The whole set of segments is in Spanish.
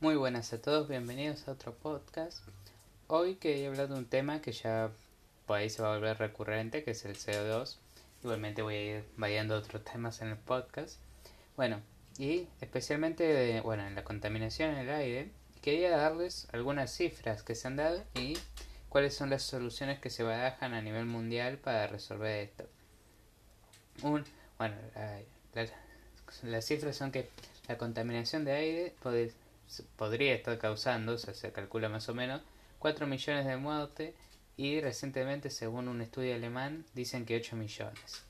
Muy buenas a todos, bienvenidos a otro podcast. Hoy quería hablar de un tema que ya por ahí se va a volver recurrente, que es el CO2. Igualmente voy a ir variando otros temas en el podcast. Bueno, y especialmente bueno, en la contaminación en el aire, quería darles algunas cifras que se han dado y cuáles son las soluciones que se barajan a nivel mundial para resolver esto. Un, bueno, las cifras son que la contaminación de aire podría estar causando, o sea, se calcula más o menos, 4 millones de muertes y recientemente, según un estudio alemán, dicen que 8 millones.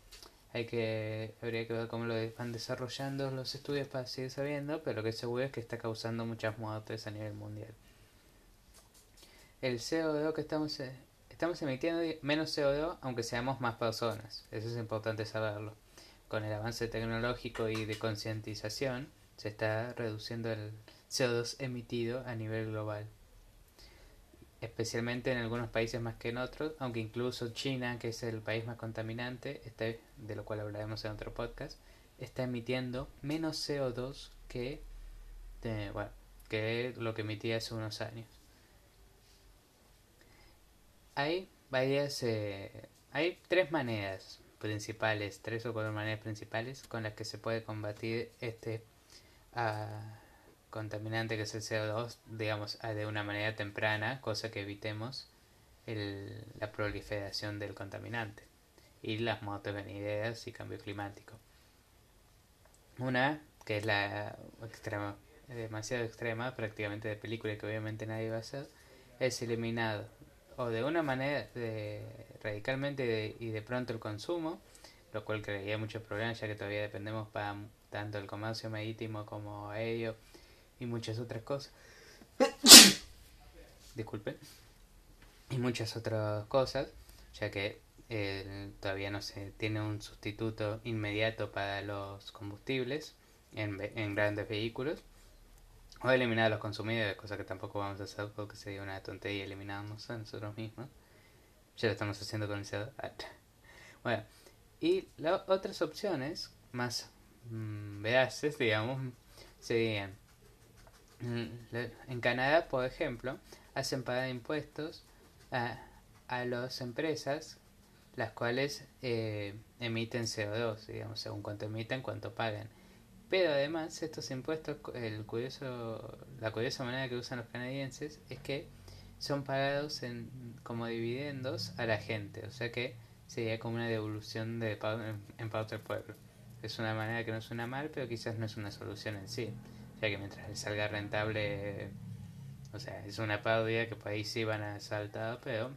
Hay que, habría que ver cómo lo van desarrollando los estudios para seguir sabiendo, pero lo que seguro es que está causando muchas muertes a nivel mundial. El CO2 que estamos, eh, estamos emitiendo menos CO2 aunque seamos más personas. Eso es importante saberlo. Con el avance tecnológico y de concientización se está reduciendo el CO2 emitido a nivel global. Especialmente en algunos países más que en otros, aunque incluso China, que es el país más contaminante, este, de lo cual hablaremos en otro podcast, está emitiendo menos CO2 que, bueno, que lo que emitía hace unos años. Hay varias, eh, hay tres maneras principales, tres o cuatro maneras principales con las que se puede combatir este uh, contaminante que es el CO2, digamos, de una manera temprana, cosa que evitemos el, la proliferación del contaminante y las motos venideras y cambio climático. Una, que es la extrema, demasiado extrema, prácticamente de película que obviamente nadie va a hacer, es eliminado o de una manera de, radicalmente y de pronto el consumo, lo cual crearía muchos problemas ya que todavía dependemos para tanto el comercio marítimo como aéreo y muchas otras cosas. Disculpen. Y muchas otras cosas, ya que eh, todavía no se tiene un sustituto inmediato para los combustibles en, en grandes vehículos. O eliminar a los consumidores, cosa que tampoco vamos a hacer porque sería una tontería eliminarnos a nosotros mismos. Ya lo estamos haciendo con el CO2. Ah, bueno, y las otras opciones más veraces, digamos, serían mm, en Canadá, por ejemplo, hacen pagar impuestos a, a las empresas las cuales eh, emiten CO2, digamos, según cuánto emiten, cuánto pagan. Pero además, estos impuestos, el curioso, la curiosa manera que usan los canadienses es que son pagados en, como dividendos a la gente, o sea que sería como una devolución de en, en parte del pueblo. Es una manera que no suena mal, pero quizás no es una solución en sí, ya que mientras les salga rentable, o sea, es una parodia que por ahí sí van a saltar, pero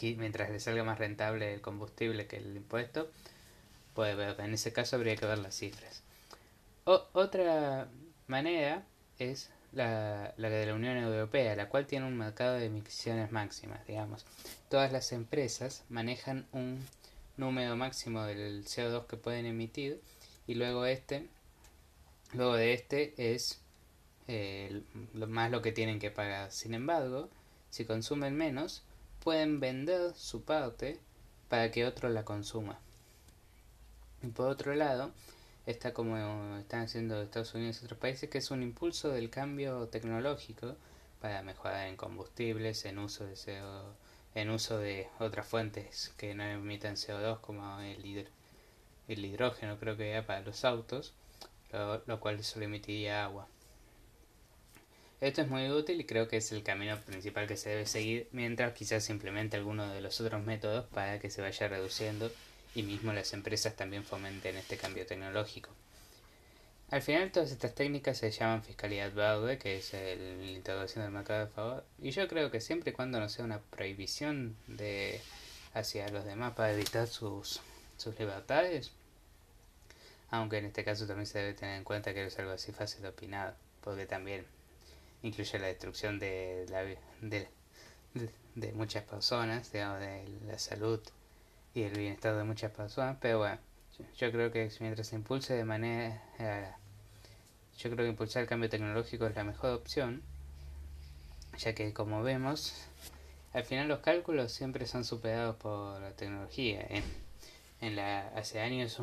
mientras les salga más rentable el combustible que el impuesto, pues en ese caso habría que ver las cifras otra manera es la, la, de la Unión Europea, la cual tiene un mercado de emisiones máximas, digamos. Todas las empresas manejan un número máximo del CO2 que pueden emitir y luego este, luego de este es eh, lo más lo que tienen que pagar. Sin embargo, si consumen menos, pueden vender su parte para que otro la consuma. Y por otro lado, está como están haciendo Estados Unidos y otros países, que es un impulso del cambio tecnológico para mejorar en combustibles, en uso de CO, en uso de otras fuentes que no emiten CO2 como el, el hidrógeno creo que era para los autos, lo, cual solo emitiría agua. Esto es muy útil y creo que es el camino principal que se debe seguir, mientras quizás simplemente alguno de los otros métodos para que se vaya reduciendo y mismo las empresas también fomenten este cambio tecnológico. Al final todas estas técnicas se llaman fiscalidad verde, que es el, la integración del mercado de favor, y yo creo que siempre y cuando no sea una prohibición de hacia los demás para evitar sus, sus libertades, aunque en este caso también se debe tener en cuenta que es algo así fácil de opinar, porque también incluye la destrucción de, la, de, de muchas personas, digamos, de la salud y el bienestar de muchas personas, pero bueno, yo, creo que mientras se impulse de manera... Eh, yo creo que impulsar el cambio tecnológico es la mejor opción, ya que como vemos, al final los cálculos siempre son superados por la tecnología. En, la, hace años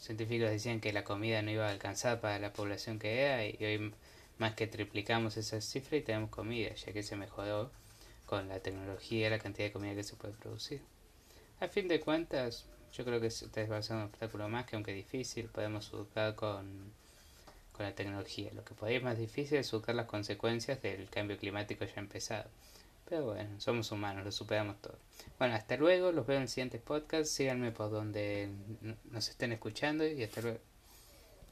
científicos decían que la comida no iba a alcanzar para la población que era y hoy más que triplicamos esa cifra y tenemos comida, ya que se mejoró con la tecnología la cantidad de comida que se puede producir. A fin de cuentas, yo creo que este va a ser un obstáculo más que aunque difícil, podemos educar con, con la tecnología. Lo que podría ser más difícil es educar las consecuencias del cambio climático ya empezado. Pero bueno, somos humanos, lo superamos todo. Bueno, hasta luego, los veo en el siguiente podcast. Síganme por donde nos estén escuchando y hasta luego.